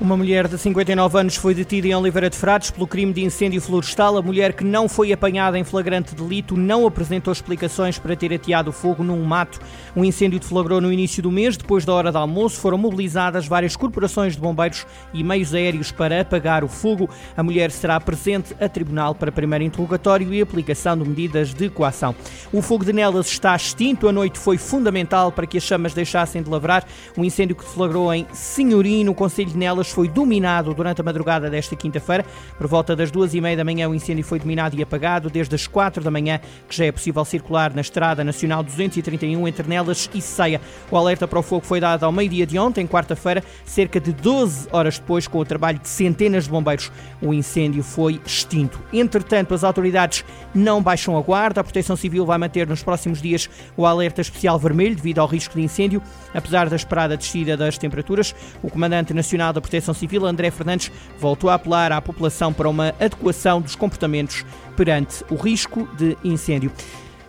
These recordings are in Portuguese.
Uma mulher de 59 anos foi detida em Oliveira de Frades pelo crime de incêndio florestal. A mulher que não foi apanhada em flagrante delito não apresentou explicações para ter ateado fogo num mato. O incêndio deflagrou no início do mês. Depois da hora de almoço, foram mobilizadas várias corporações de bombeiros e meios aéreos para apagar o fogo. A mulher será presente a tribunal para primeiro interrogatório e aplicação de medidas de coação. O fogo de Nelas está extinto. A noite foi fundamental para que as chamas deixassem de lavrar. O incêndio que deflagrou em Senhorim, no Conselho de Nelas, foi dominado durante a madrugada desta quinta-feira. Por volta das duas e meia da manhã, o incêndio foi dominado e apagado. Desde as quatro da manhã, que já é possível circular na Estrada Nacional 231 entre Nelas e Ceia. O alerta para o fogo foi dado ao meio-dia de ontem, quarta-feira, cerca de 12 horas depois, com o trabalho de centenas de bombeiros. O incêndio foi extinto. Entretanto, as autoridades não baixam a guarda. A Proteção Civil vai manter nos próximos dias o alerta especial vermelho devido ao risco de incêndio. Apesar da esperada descida das temperaturas, o Comandante Nacional da Proteção Civil, André Fernandes, voltou a apelar à população para uma adequação dos comportamentos perante o risco de incêndio.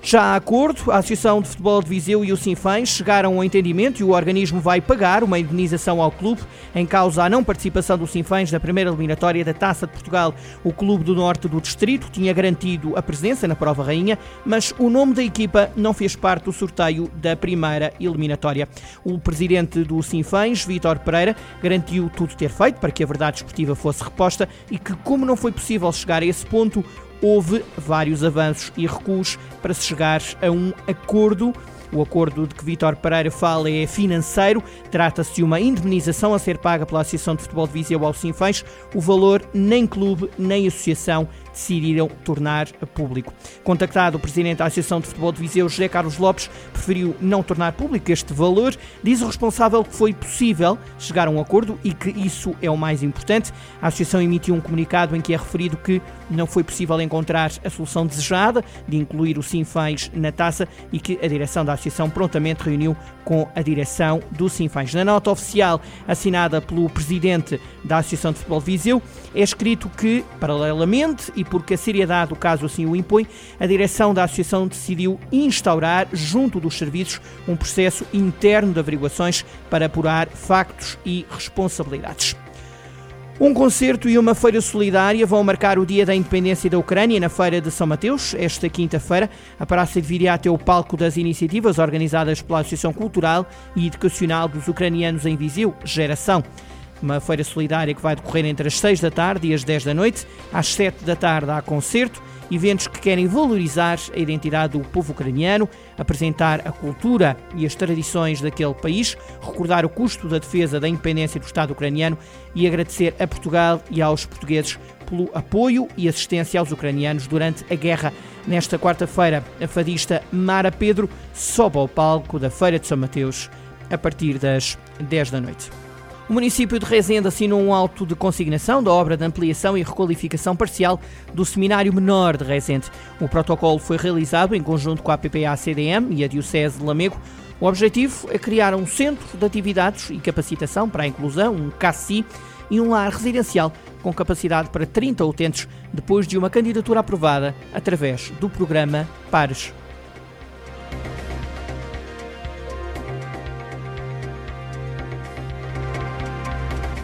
Já há acordo, a Associação de Futebol de Viseu e o Sinfãs chegaram ao entendimento e o organismo vai pagar uma indenização ao clube em causa a não participação do Sinfãs na primeira eliminatória da Taça de Portugal. O clube do norte do distrito tinha garantido a presença na prova rainha, mas o nome da equipa não fez parte do sorteio da primeira eliminatória. O presidente do Sinfãs, Vítor Pereira, garantiu tudo ter feito para que a verdade esportiva fosse reposta e que, como não foi possível chegar a esse ponto, houve vários avanços e recuos para se chegar a um acordo. O acordo de que Vítor Pereira fala é financeiro. Trata-se de uma indemnização a ser paga pela Associação de Futebol de Viseu ao Sinfãs. O valor nem clube nem associação decidiram tornar público. Contactado o presidente da Associação de Futebol de Viseu, José Carlos Lopes, preferiu não tornar público este valor. Diz o responsável que foi possível chegar a um acordo e que isso é o mais importante. A Associação emitiu um comunicado em que é referido que não foi possível encontrar a solução desejada de incluir o Sinfãs na taça e que a direção da Associação prontamente reuniu com a direção do Sinfãs. Na nota oficial assinada pelo presidente da Associação de Futebol de Viseu, é escrito que, paralelamente e porque a seriedade do caso assim o impõe, a direção da Associação decidiu instaurar, junto dos serviços, um processo interno de averiguações para apurar factos e responsabilidades. Um concerto e uma feira solidária vão marcar o Dia da Independência da Ucrânia na Feira de São Mateus, esta quinta-feira. A praça de Viriato é o palco das iniciativas organizadas pela Associação Cultural e Educacional dos Ucranianos em Viseu, Geração. Uma feira solidária que vai decorrer entre as 6 da tarde e as 10 da noite. Às 7 da tarde há concerto, eventos que querem valorizar a identidade do povo ucraniano, apresentar a cultura e as tradições daquele país, recordar o custo da defesa da independência do Estado ucraniano e agradecer a Portugal e aos portugueses pelo apoio e assistência aos ucranianos durante a guerra. Nesta quarta-feira, a fadista Mara Pedro sobe ao palco da Feira de São Mateus a partir das 10 da noite. O município de Rezende assinou um auto de consignação da obra de ampliação e requalificação parcial do Seminário Menor de Rezende. O protocolo foi realizado em conjunto com a PPA-CDM e a Diocese de Lamego. O objetivo é criar um centro de atividades e capacitação para a inclusão, um CACI, e um lar residencial com capacidade para 30 utentes, depois de uma candidatura aprovada através do programa Pares.